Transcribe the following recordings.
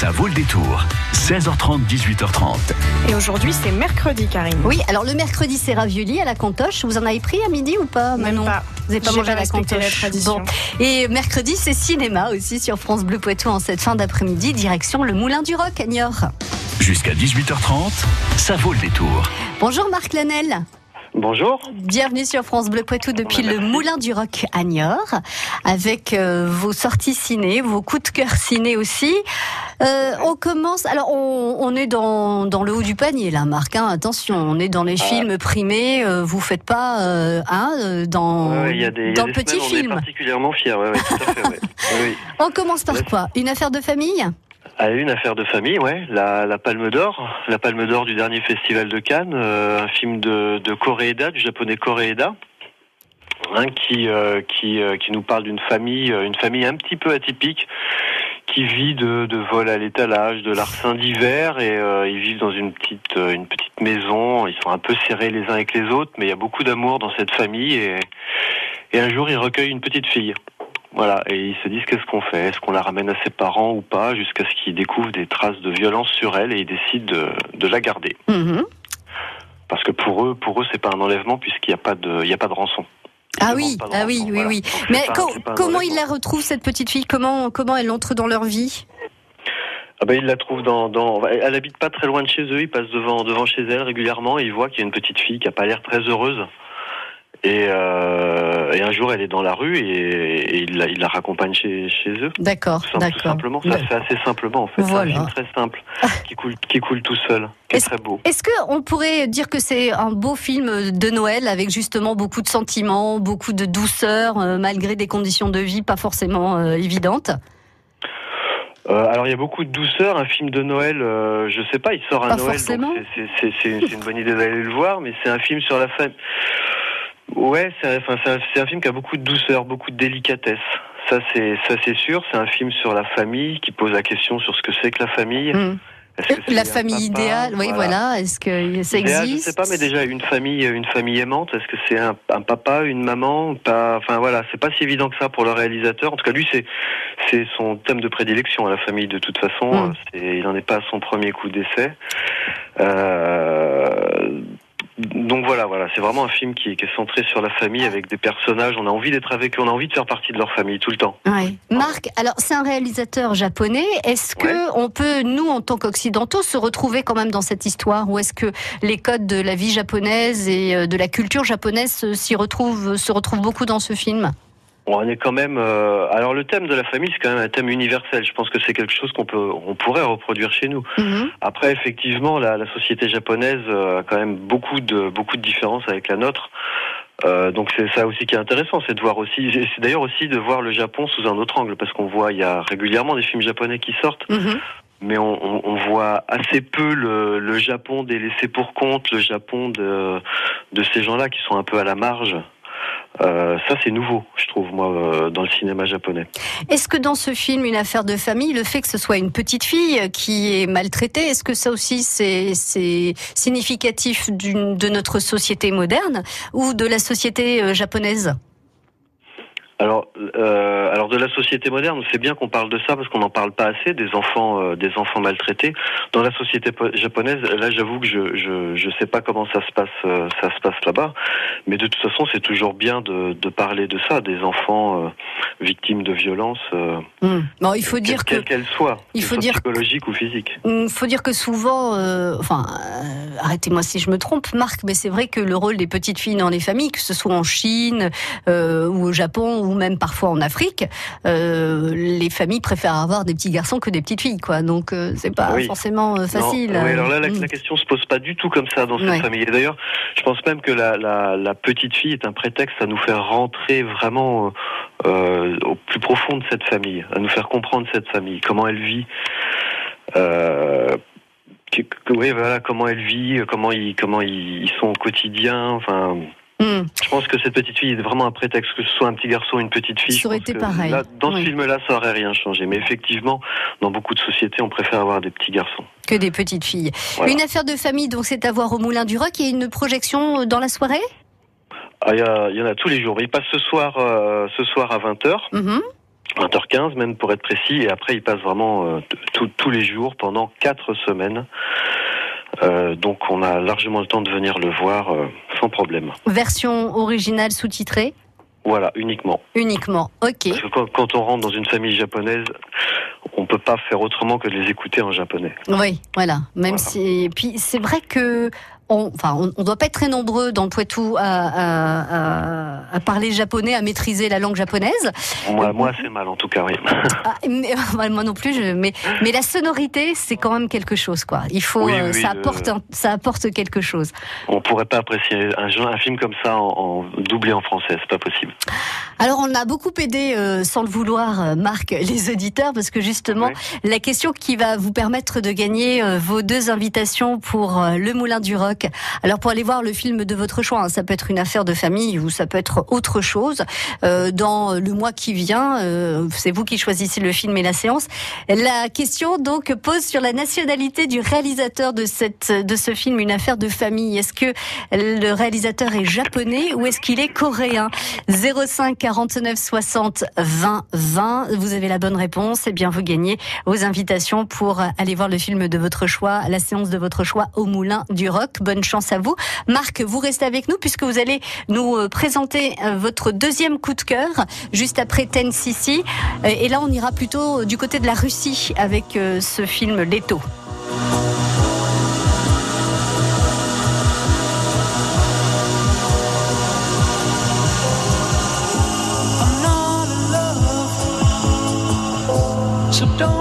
Ça vaut le détour. 16h30, 18h30. Et aujourd'hui, c'est mercredi, Karine. Oui, alors le mercredi, c'est ravioli à la cantoche. Vous en avez pris à midi ou pas Même Manon pas. Vous n'avez pas mangé à la la cantoche tradition. Bon. Et mercredi, c'est cinéma aussi sur France Bleu Poitou en cette fin d'après-midi, direction le Moulin du Roc à Niort. Jusqu'à 18h30, ça vaut le détour. Bonjour Marc Lanel. Bonjour. Bienvenue sur France Bleu Poitou depuis le Moulin du Roc à Niort, avec euh, vos sorties ciné, vos coups de cœur ciné aussi. Euh, on commence. Alors, on, on est dans, dans le haut du panier là, Marc. hein, attention, on est dans les Ah. films primés. euh, vous faites pas hein, dans Ouais, y a des, il y a dans des on est film. particulièrement fiers, ouais, ouais, tout à fait. ouais. Oui. On commence par quoi? Une affaire de famille? Ah, une affaire de famille, ouais. La, Palme d'Or, la Palme d'Or du dernier festival de Cannes, euh, un film de, Koreeda, du japonais Koreeda, hein, qui euh, qui euh, qui nous parle d'une famille, une famille un petit peu atypique, qui vit de, vol à l'étalage, de larcin d'hiver, et ils vivent dans une petite une petite maison. Ils sont un peu serrés les uns avec les autres, mais il y a beaucoup d'amour dans cette famille, et et un jour ils recueillent une petite fille. Voilà, et ils se disent qu'est-ce qu'on fait? Est-ce qu'on la ramène à ses parents ou pas Jusqu'à ce qu'ils découvrent des traces de violence sur elle et ils décident de, de la garder? Mhm. Parce que pour eux, pour eux, c'est pas un enlèvement puisqu'il n'y a pas de, il y a pas de rançon. Ah oui, ah oui, rançon, oui, voilà. oui. Mais pas- co- comment ils la retrouvent cette petite fille? Comment comment elle entre dans leur vie? Ah ben ils la trouvent dans, dans, elle habite pas très loin de chez eux. Ils passent devant, devant chez elle régulièrement et ils voient qu'il y a une petite fille qui a pas l'air très heureuse. Et, euh, et un jour, elle est dans la rue et, et ils la, ils la raccompagnent chez, chez eux. D'accord, sim- tout d'accord. simplement, ça se fait assez simplement en fait. Voilà. C'est un film très simple qui coule, qui coule tout seul, qui est très beau. Est-ce que on pourrait dire que c'est un beau film de Noël avec justement beaucoup de sentiments, beaucoup de douceur, euh, malgré des conditions de vie pas forcément euh, évidentes? Euh, alors il y a beaucoup de douceur. Un film de Noël, euh, je sais pas, il sort à Pas Noël, c'est une bonne idée d'aller le voir, mais c'est un film sur la famille. Ouais, c'est un, film qui a beaucoup de douceur, beaucoup de délicatesse. Ça c'est ça c'est sûr. C'est un film sur la famille qui pose la question sur ce que c'est que la famille. Hmm. Que La famille idéale, oui, voilà. Est-ce que ça existe Je sais pas, mais déjà une famille, une famille aimante. Est-ce que c'est un, un papa, une maman, pas? Enfin voilà, c'est pas si évident que ça pour le réalisateur. En tout cas, lui, c'est c'est son thème de prédilection à la famille. De toute façon, Mm. Euh, c'est- il n'en est pas à son premier coup d'essai. Euh, donc voilà, voilà, c'est vraiment un film qui, qui est centré sur la famille avec des personnages. On a envie d'être avec eux, on a envie de faire partie de leur famille tout le temps. Ouais. Marc, alors c'est un réalisateur japonais. Est-ce que Ouais. on peut, nous, en tant qu'occidentaux, se retrouver quand même dans cette histoire, ou est-ce que les codes de la vie japonaise et euh, de la culture japonaise s'y retrouvent, se retrouvent beaucoup dans ce film? On est quand même. euh, alors le thème de la famille, c'est quand même un thème universel. Je pense que c'est quelque chose qu'on peut, on pourrait reproduire chez nous. Mhm. Après, effectivement, la, la société japonaise euh, a quand même beaucoup de beaucoup de différences avec la nôtre. Euh, donc c'est ça aussi qui est intéressant, c'est de voir aussi, c'est d'ailleurs aussi de voir le Japon sous un autre angle, parce qu'on voit, il y a régulièrement des films japonais qui sortent, Mhm. mais on, on, on voit assez peu le, le Japon des laissés pour compte, le Japon de, de ces gens-là qui sont un peu à la marge. Euh, ça, c'est nouveau, je trouve, moi, euh, dans le cinéma japonais. Est-ce que dans ce film, une affaire de famille, le fait que ce soit une petite fille qui est maltraitée, est-ce que ça aussi c'est significatif de notre société moderne ou de la société euh, japonaise? Alors, euh, alors de la société moderne, c'est bien qu'on parle de ça parce qu'on n'en parle pas assez des enfants, euh, des enfants maltraités. Dans la société po- japonaise, là, j'avoue que je, je, je sais pas comment ça se passe, euh, ça se passe là-bas. Mais de toute façon, c'est toujours bien de, de parler de ça, des enfants victimes de violences, Hmm. Bon, il faut dire que quelle qu'elle soit, il qu'elle faut soit dire- psychologique ou physique. Il faut dire que souvent, enfin, arrêtez-moi si je me trompe, Marc, mais c'est vrai que le rôle des petites filles dans les familles, que ce soit en Chine ou au Japon ou même parfois en Afrique, euh, les familles préfèrent avoir des petits garçons que des petites filles, quoi. Donc euh, c'est pas Oui. forcément euh, facile. Non, oui, alors là, la, Mm. la question se pose pas du tout comme ça dans cette Ouais. famille. Et d'ailleurs, je pense même que la, la, la petite fille est un prétexte à nous faire rentrer vraiment euh, au plus profond de cette famille, à nous faire comprendre cette famille, comment elle vit. Euh, que- que- oui, voilà, comment elle vit, comment ils, comment ils, ils sont au quotidien. Enfin, Mm. je pense que cette petite fille est vraiment un prétexte, que ce soit un petit garçon ou une petite fille. Ça aurait été pareil. là, dans Oui. ce film-là, ça aurait rien changé. Mais effectivement, dans beaucoup de sociétés, on préfère avoir des petits garçons. Que des petites filles. Voilà. Une affaire de famille, donc c'est à voir au Moulin du Roc. A une projection dans la soirée? Ah, il y, a- il y en a tous les jours. Il passe ce soir, euh, ce soir à 20h. Mhm. 20h15 même pour être précis, et après il passe vraiment euh, tous les jours pendant quatre semaines. Euh, donc on a largement le temps de venir le voir euh, sans problème. Version originale sous-titrée Voilà, uniquement. Uniquement, ok. Parce que quand, quand, on rentre dans une famille japonaise, on peut pas faire autrement que de les écouter en japonais. Oui, voilà. Même si, et puis c'est vrai que on, enfin, on, doit pas être très nombreux dans le Poitou à, à, parler japonais, à maîtriser la langue japonaise. Moi, moi c'est mal en tout cas, oui. Ah, moi non plus, je, mais, mais la sonorité, c'est quand même quelque chose, quoi. Il faut, euh, ça apporte, ça apporte quelque chose. On pourrait pas apprécier un, un film comme ça en, doublé en français, c'est pas possible. Alors, on a beaucoup aidé, euh, sans le vouloir, euh, Marc, les auditeurs, parce que justement, la question qui va vous permettre de gagner vos deux invitations pour le Moulin du Rock alors pour aller voir le film de votre choix, hein, ça peut être une affaire de famille ou ça peut être autre chose. Euh, dans le mois qui vient, euh, c'est vous qui choisissez le film et la séance. La question donc pose sur la nationalité du réalisateur de cette de ce film, une affaire de famille. Est-ce que le réalisateur est japonais ou est-ce qu'il est coréen? 05 49 60 20 20. Vous avez la bonne réponse. Et eh bien vous gagnez vos invitations pour aller voir le film de votre choix, la séance de votre choix au Moulin du Rock bonne chance à vous. Marc, vous restez avec nous puisque vous allez nous euh, présenter euh, votre deuxième coup de cœur juste après Ten Sissi. Euh, et là, on ira plutôt du côté de la Russie avec ce film Leto. so don't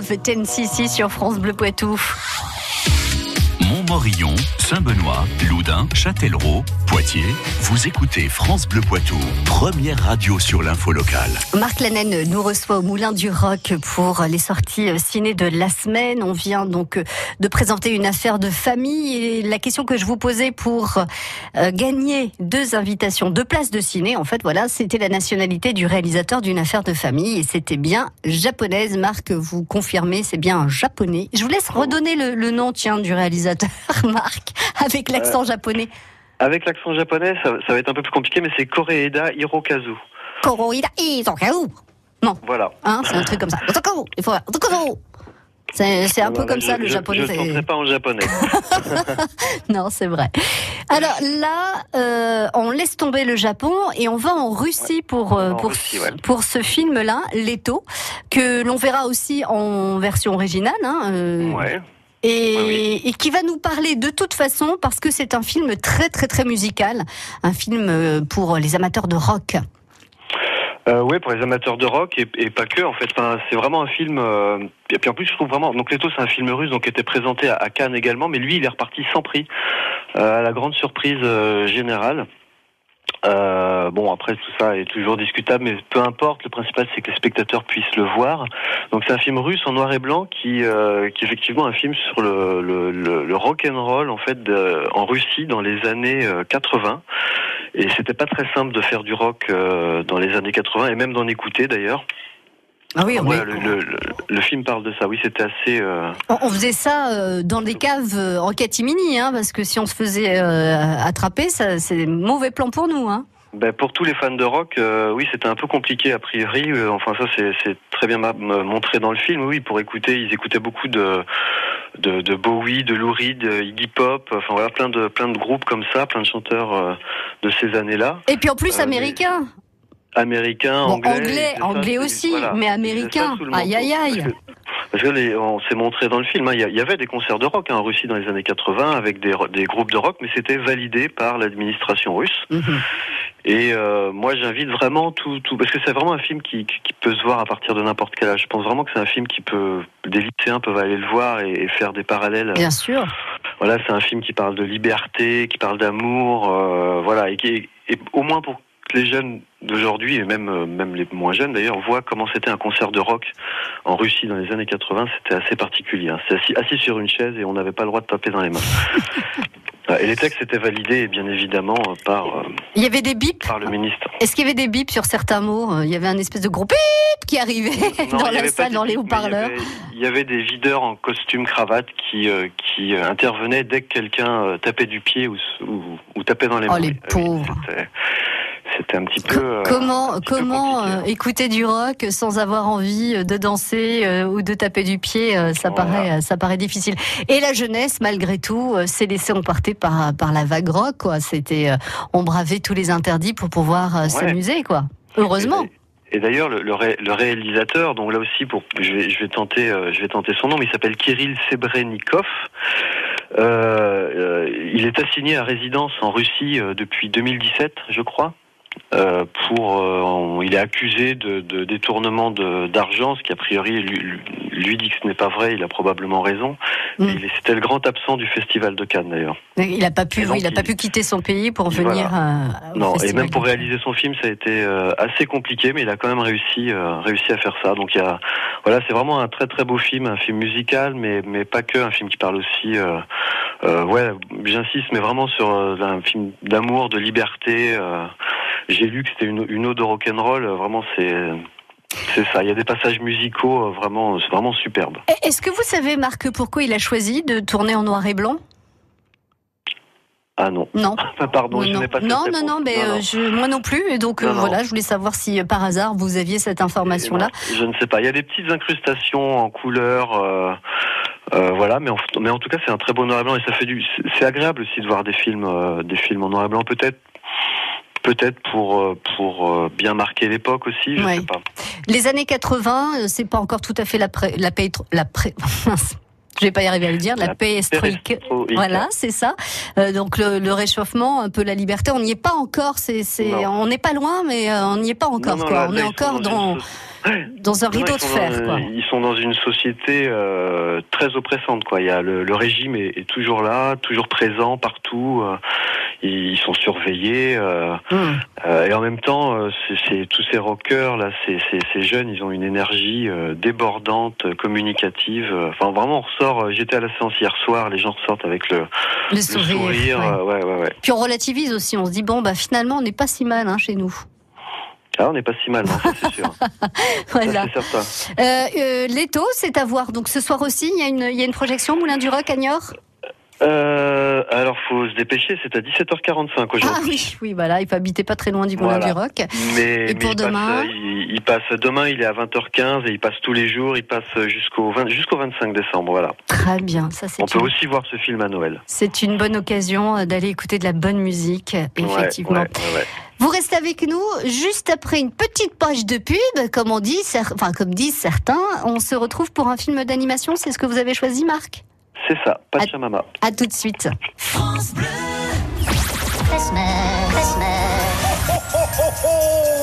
9, 10 sur France Bleu Poitou. Montmorillon, Saint-Benoît, Loudun, Châtellerault, Poitiers. Vous écoutez France Bleu Poitou, première radio sur l'info locale. Marc Lanen nous reçoit au Moulin du Roc pour les sorties ciné de la semaine. On vient donc de présenter une affaire de famille et la question que je vous posais pour euh, gagner deux invitations, deux places de ciné, en fait, voilà, c'était la nationalité du réalisateur d'une affaire de famille et c'était bien japonaise. Marc, vous confirmez, c'est bien un japonais. Je vous laisse redonner le, le nom, tiens, du réalisateur, Marc, avec l'accent japonais. Avec l'accent japonais, ça, ça va être un peu plus compliqué, mais c'est Koreeda Hirokazu. Koroida Izokaru. Non, Voilà. hein, c'est un truc comme ça. Il faut. C'est c'est un peu Voilà, comme ça le je- japonais. Je ne pas en japonais. Non, c'est vrai. Alors là, euh, on laisse tomber le Japon et on va en Russie pour euh, En pour Russie, ouais. pour ce film-là, Leto, que l'on verra aussi en version originale. Hein, euh, Ouais. Et, oui. qui va nous parler de toute façon parce que c'est un film très très très musical, un film euh, pour les amateurs de rock. Euh, ouais, pour les amateurs de rock et, et pas que en fait. Enfin, c'est vraiment un film. euh, et puis en plus, je trouve vraiment. Donc Leto, c'est un film russe, donc qui était présenté à, à Cannes également, mais lui, il est reparti sans prix, euh, à la grande surprise générale. Euh, bon, après tout ça est toujours discutable, mais peu importe. Le principal, c'est que les spectateurs puissent le voir. Donc c'est un film russe en noir et blanc qui, euh, qui est effectivement un film sur le, le, rock and roll en fait en Russie dans les années euh, 80. Et c'était pas très simple de faire du rock euh, dans les années 80 et même d'en écouter d'ailleurs. Ah oui, Ouais, le, le, le- le film parle de ça. Oui, c'était assez. euh, on- on faisait ça euh, dans des caves euh, en catimini, hein, parce que si on se faisait euh, attraper, ça, c'est mauvais plan pour nous. Hein. Ben, pour tous les fans de rock, oui, c'était un peu compliqué a priori. Enfin, ça, c'est c'est très bien montré dans le film. Oui, pour écouter, ils écoutaient beaucoup de de, de Bowie, de Lou Reed, Iggy Pop. Enfin voilà, plein de plein de groupes comme ça, plein de chanteurs de ces années-là, Et puis en plus Euh, américain. Bon, anglais. anglais, ça, anglais aussi, voilà, mais américain. Aïe, aïe, aïe. Parce que- les- on s'est montré dans le film, hein, il y, avait des concerts de rock hein, en Russie dans les années 80 avec des, ro- des groupes de rock, mais c'était validé par l'administration russe. Mhm. Et euh, moi, j'invite vraiment tout, tout, parce que c'est vraiment un film qui, qui, qui peut se voir à partir de n'importe quel âge. Je pense vraiment que c'est un film qui peut, des lycéens peuvent aller le voir et, et faire des parallèles. Bien sûr. Voilà, c'est un film qui parle de liberté, qui parle d'amour, euh, voilà, et qui, est- et au moins pour que les jeunes d'aujourd'hui et même euh, même les moins jeunes d'ailleurs voient comment c'était un concert de rock en Russie dans les années 80. C'était assez particulier. hein. C'était assis, assis sur une chaise et on n'avait pas le droit de taper dans les mains. et les textes étaient validés bien évidemment euh, par euh, Il y avait des bips. par le ministre. Est-ce qu'il y avait des bips sur certains mots? Il y avait un espèce de gros bip qui arrivait Non, dans la salle, dans les haut-parleurs. Il y, avait, il y avait des videurs en costume cravate qui euh, qui euh, intervenaient dès que quelqu'un euh, tapait du pied ou, ou, ou tapait dans les Oh, mains. les Oui, pauvres. C'était un petit Co- peu. euh, comment un petit peu comment compliqué. euh, écouter du rock sans avoir envie euh, de danser ou de taper du pied Ça Voilà. paraît ça paraît difficile. Et la jeunesse, malgré tout, s'est laissée emporter par par la vague rock. Quoi. C'était on bravait tous les interdits pour pouvoir s'amuser. Quoi. Heureusement. Et d'ailleurs, le, le, ré- le réalisateur, donc là aussi, pour, je vais, je vais tenter, euh, je vais tenter son nom, mais il s'appelle Kirill Sebrenikov. Euh, euh, il est assigné à résidence en Russie depuis 2017, je crois. Euh, pour, euh, on- il est accusé de, de détournement d'argent, ce qui a priori lui, dit que ce n'est pas vrai. Il a probablement raison. Mm. Est- C'était le grand absent du festival de Cannes d'ailleurs. Il a pas pu il a pas pu quitter son pays pour Voilà. venir. euh, au Non, et même pour réaliser son film, ça a été euh, assez compliqué, mais il a quand même réussi, euh, réussi à faire ça. Donc il y a, voilà, c'est vraiment un très très beau film, un film musical, mais mais pas que, un film qui parle aussi, euh, euh, ouais, j'insiste, mais vraiment sur euh, un film d'amour, de liberté. J'ai lu que c'était une, une ode au rock'n'roll. Vraiment, c'est c'est ça. Il y a des passages musicaux euh, vraiment, vraiment superbe. Et Est-ce que vous savez, Marc, pourquoi il a choisi de tourner en noir et blanc? Ah non, Non. pardon, Oui, je non. n'ai pas non, non, non, mais euh, je- moi non plus. Et donc euh, Non, non. voilà, je voulais savoir si par hasard vous aviez cette information-là. Non, Je ne sais pas. Il y a des petites incrustations en couleur, euh, euh, voilà. Mais en, mais en tout cas, c'est un très beau noir et blanc et ça fait du. c'est- agréable aussi de voir des films, des films en noir et blanc. Peut-être, peut-être pour euh, pour euh, bien marquer l'époque aussi. Je Ouais. sais pas. Les années 80, euh, c'est pas encore tout à fait la pré, la la pré- je vais pas y arriver à le dire, la, perestroïka. Voilà, c'est ça. Euh, donc le, réchauffement, un peu la liberté, on n'y est pas encore. C'est, on n'est pas loin, mais on n'y est pas encore. quoi. on est encore dans dans un rideau de fer. quoi. Ils sont dans une société euh, très oppressante. Quoi. Il y a le, régime est, toujours là, toujours présent partout. Euh, ils sont surveillés euh, hmm. et en même temps, c'est tous ces rockers là, ces, ces, jeunes, ils ont une énergie débordante, communicative. Enfin, vraiment, on ressort. J'étais à la séance hier soir, les gens ressortent avec le, le sourire. Ouais. Ouais, Puis on relativise aussi. On se dit bon, bah finalement, on n'est pas si mal hein, chez nous. Ah, on n'est pas si mal, c'est sûr. voilà. C'est certain. Euh, euh, Leto, c'est à voir. Donc ce soir aussi, il y a une, il y a une projection Moulin du Roc à Niort euh, alors, faut se dépêcher, c'est à 17h45 aujourd'hui. Ah oui, oui, voilà, il faut habiter pas très loin du Moulin du Roc. Mais, et pour demain il, passe, demain, il est à 20h15 et il passe tous les jours, il passe jusqu'au jusqu'au 25 décembre, voilà. Très bien, ça c'est. On peut aussi voir ce film à Noël. C'est une bonne occasion euh, d'aller écouter de la bonne musique, effectivement. Vous restez avec nous juste après une petite page de pub, comme on dit, enfin comme disent certains. On se retrouve pour un film d'animation. C'est ce que vous avez choisi, Marc? C'est ça, Pachamama. À, à tout de suite. France Bleu.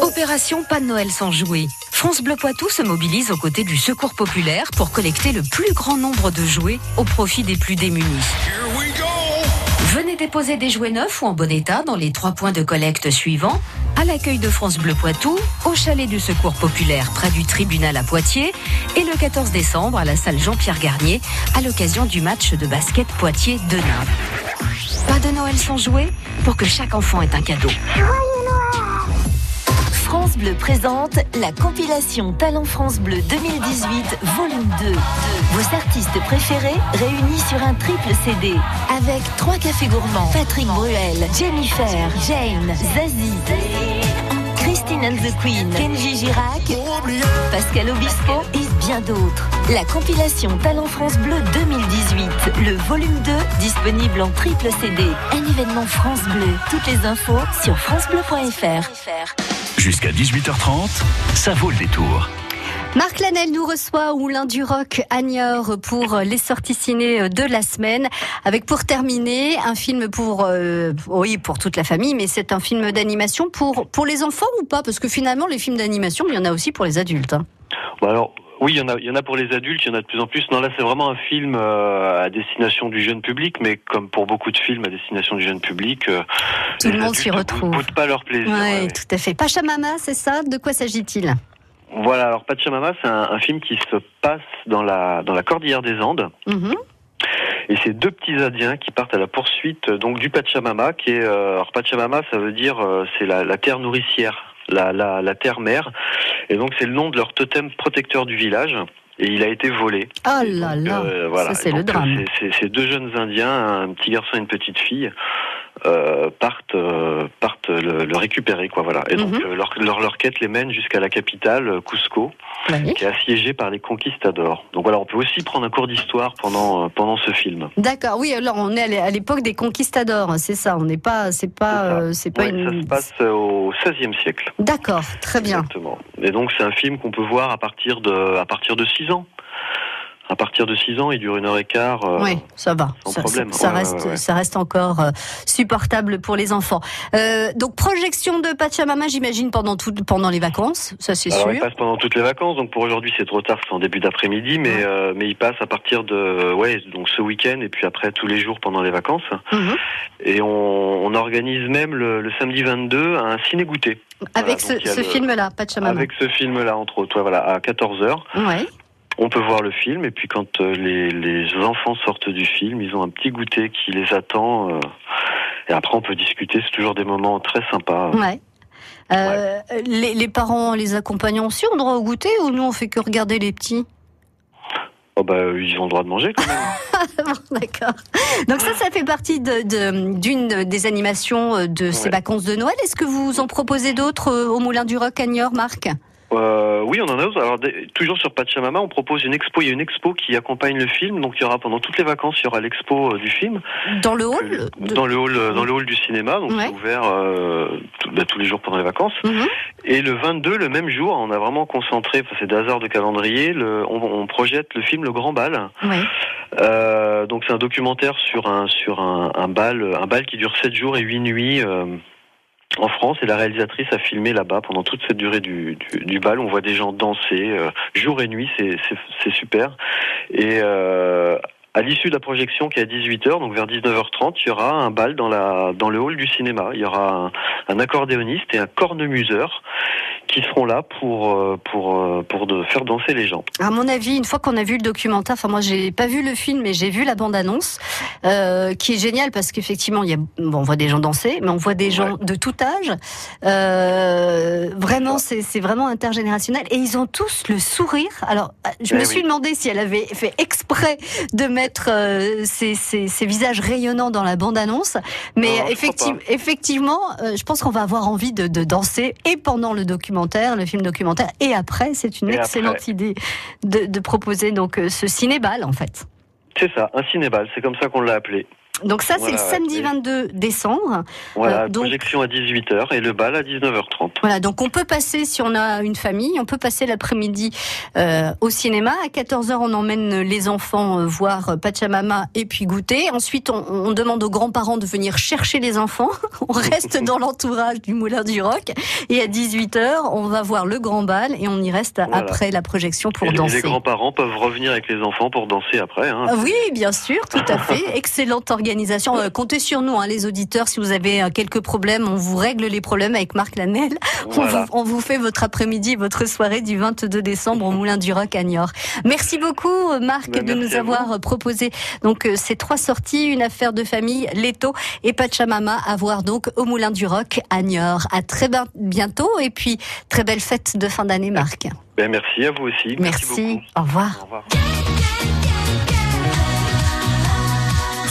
Opération Pas de Noël sans jouets. France Bleu Poitou se mobilise aux côtés du Secours populaire pour collecter le plus grand nombre de jouets au profit des plus démunis. Venez déposer des jouets neufs ou en bon état dans les trois points de collecte suivants à l'accueil de France Bleu Poitou, au chalet du Secours Populaire près du tribunal à Poitiers et le 14 décembre à la salle Jean-Pierre Garnier à l'occasion du match de basket Poitiers-Denain. Pas de Noël sans jouets pour que chaque enfant ait un cadeau. France Bleu présente la compilation Talent France Bleu 2018 volume 2. Vos artistes préférés réunis sur un triple CD avec trois cafés gourmands, Patrick Bruel, Jennifer, Jane, Zazie. Christine and the Queen, Kenji Girac, Pascal Obispo et bien d'autres. La compilation Talent France Bleu 2018, le volume 2, disponible en triple CD. Un événement France Bleu. Toutes les infos sur francebleu.fr. Jusqu'à 18h30, ça vaut le détour. Marc Lanel nous reçoit au Moulin du Rock à Niort pour les sorties ciné de la semaine. Avec pour terminer un film pour euh, oui pour toute la famille, mais c'est un film d'animation pour pour les enfants ou pas? Parce que finalement les films d'animation, il y en a aussi pour les adultes. Hein. Bah alors oui, il y en a, il y en a pour les adultes, il y en a de plus en plus. Non, là, c'est vraiment un film euh, à destination du jeune public, mais comme pour beaucoup de films à destination du jeune public, euh, tout le monde s'y retrouve. Ne pas leur plaisir. Oui, tout à fait. Pachamama, c'est ça? De quoi s'agit-il? Voilà, alors Pachamama, c'est un, film qui se passe dans la dans la cordillère des Andes. Mhm. Et c'est deux petits Indiens qui partent à la poursuite donc du Pachamama, qui est euh, alors Pachamama, ça veut dire c'est la, la terre nourricière la, la, la terre-mère. Et donc c'est le nom de leur totem protecteur du village et il a été volé. Oh là là, euh, voilà. ça c'est le drame. C'est deux jeunes Indiens, un petit garçon et une petite fille, euh, partent euh, partent le, récupérer quoi voilà. Et donc mhm. euh, leur, leur, leur quête les mène jusqu'à la capitale Cusco qui est assiégée par les conquistadors. Donc voilà on peut aussi prendre un cours d'histoire pendant pendant ce film. D'accord oui alors on est à l'époque des conquistadors c'est ça on n'est pas c'est pas c'est pas une... ça se passe au XVIe siècle. D'accord très bien. Exactement. Et donc c'est un film qu'on peut voir à partir de à partir de 6 ans à partir de 6 ans, il dure une heure et quart. Euh, oui, ça va. Sans ça, problème. Ça, reste, ça reste encore euh, supportable pour les enfants. Euh, donc projection de Pachamama, j'imagine pendant tout, pendant les vacances, ça c'est sûr. Il passe pendant toutes les vacances. Donc pour aujourd'hui, c'est trop tard, c'est en début d'après-midi, mais euh, mais il passe à partir de ouais, donc ce week-end et puis après tous les jours pendant les vacances. Mhm. Et on, on, organise même le, le, samedi 22 un ciné goûter. Avec ce, ce film-là, Pachamama. Avec ce film-là, entre autres, voilà, à 14 h Ouais on peut voir le film et puis quand euh, les, enfants sortent du film, ils ont un petit goûter qui les attend. Euh, et après, on peut discuter. C'est toujours des moments très sympas. Ouais. Euh, les, parents les accompagnent aussi, ont droit au goûter ou nous on fait que regarder les petits? Oh bah, Ils ont le droit de manger quand même. D'accord. Donc ça, ça fait partie d'une des animations de ces vacances de Noël. Est-ce que vous en proposez d'autres au Moulin du Roc à Niort, Marc? Euh, oui, on en a d'autres. Alors, toujours sur Pachamama, on propose une expo. Il y a une expo qui accompagne le film. Donc, il y aura pendant toutes les vacances, il y aura l'expo euh, du film Dans le Que- hall de- dans le hall, euh, dans le hall du cinéma. Donc, Ouais. c'est ouvert euh, tout- bah, tous les jours pendant les vacances. Mhm. Et le 22, le même jour, on a vraiment concentré. C'est des hasards de calendrier. Le, on, on projette le film Le Grand Bal. Ouais. Euh, donc, c'est un documentaire sur un sur un, un bal, un bal qui dure 7 jours et 8 nuits. En France, et la réalisatrice a filmé là-bas pendant toute cette durée du, bal. On voit des gens danser euh, jour et nuit, c'est super. Et euh, à l'issue de la projection qui est à 18h, donc vers 19h30, il y aura un bal dans, la, dans le hall du cinéma. Il y aura un accordéoniste et un cornemuseur qui seront là pour, euh, pour, euh, pour de faire danser les gens. À mon avis, une fois qu'on a vu le documentaire, enfin moi j'ai pas vu le film, mais j'ai vu la bande-annonce, euh, qui est géniale parce qu'effectivement, il y a, bon, on voit des gens danser, mais on voit des gens de tout âge. Euh, vraiment, c'est c'est vraiment intergénérationnel et ils ont tous le sourire. Alors, euh, je me Eh suis oui. demandé si elle avait fait exprès de mettre euh, ces, ces, ces visages rayonnants dans la mais Non, crois effecti- pas. effectivement, euh, je pense qu'on va avoir envie de, de danser et pendant le documentaire, le film documentaire, et après. C'est une Et excellente après. idée de, de proposer donc euh, ce cinébal en fait. C'est ça, un cinébal, c'est comme ça qu'on l'a appelé. Donc ça c'est le samedi et- 22 décembre. Voilà, Euh, donc- projection à 18h et le bal à 19h30. Voilà, donc on peut passer si on a une famille, on peut passer l'après-midi euh, au cinéma. À 14h, on emmène les enfants euh, voir Pachamama et puis goûter. Ensuite, on, on demande aux grands-parents de venir chercher les enfants. On reste dans l'entourage du Moulin du Roc. Et à 18h, on va voir le grand bal et on y reste Voilà. après la projection pour et danser. les grands-parents peuvent revenir avec les enfants pour danser après. Hein. Oui, bien sûr, tout à fait. Excellente organisation. Euh, comptez sur nous, hein, les auditeurs. Si vous avez euh, quelques problèmes, on vous règle les problèmes avec Marc Lanel. On, vous, on vous fait votre après-midi, votre soirée du 22 décembre au Moulin du Roc à Niort. Merci beaucoup, euh, Marc, Ben, de nous avoir proposé donc ces trois sorties, une affaire de famille, Leto et Pachamama, à voir donc au Moulin du Roc à Niort. À très ben- bientôt et puis très belle fête de fin d'année, Marc. Ben, merci à vous aussi. Merci. beaucoup. Au revoir. Au revoir.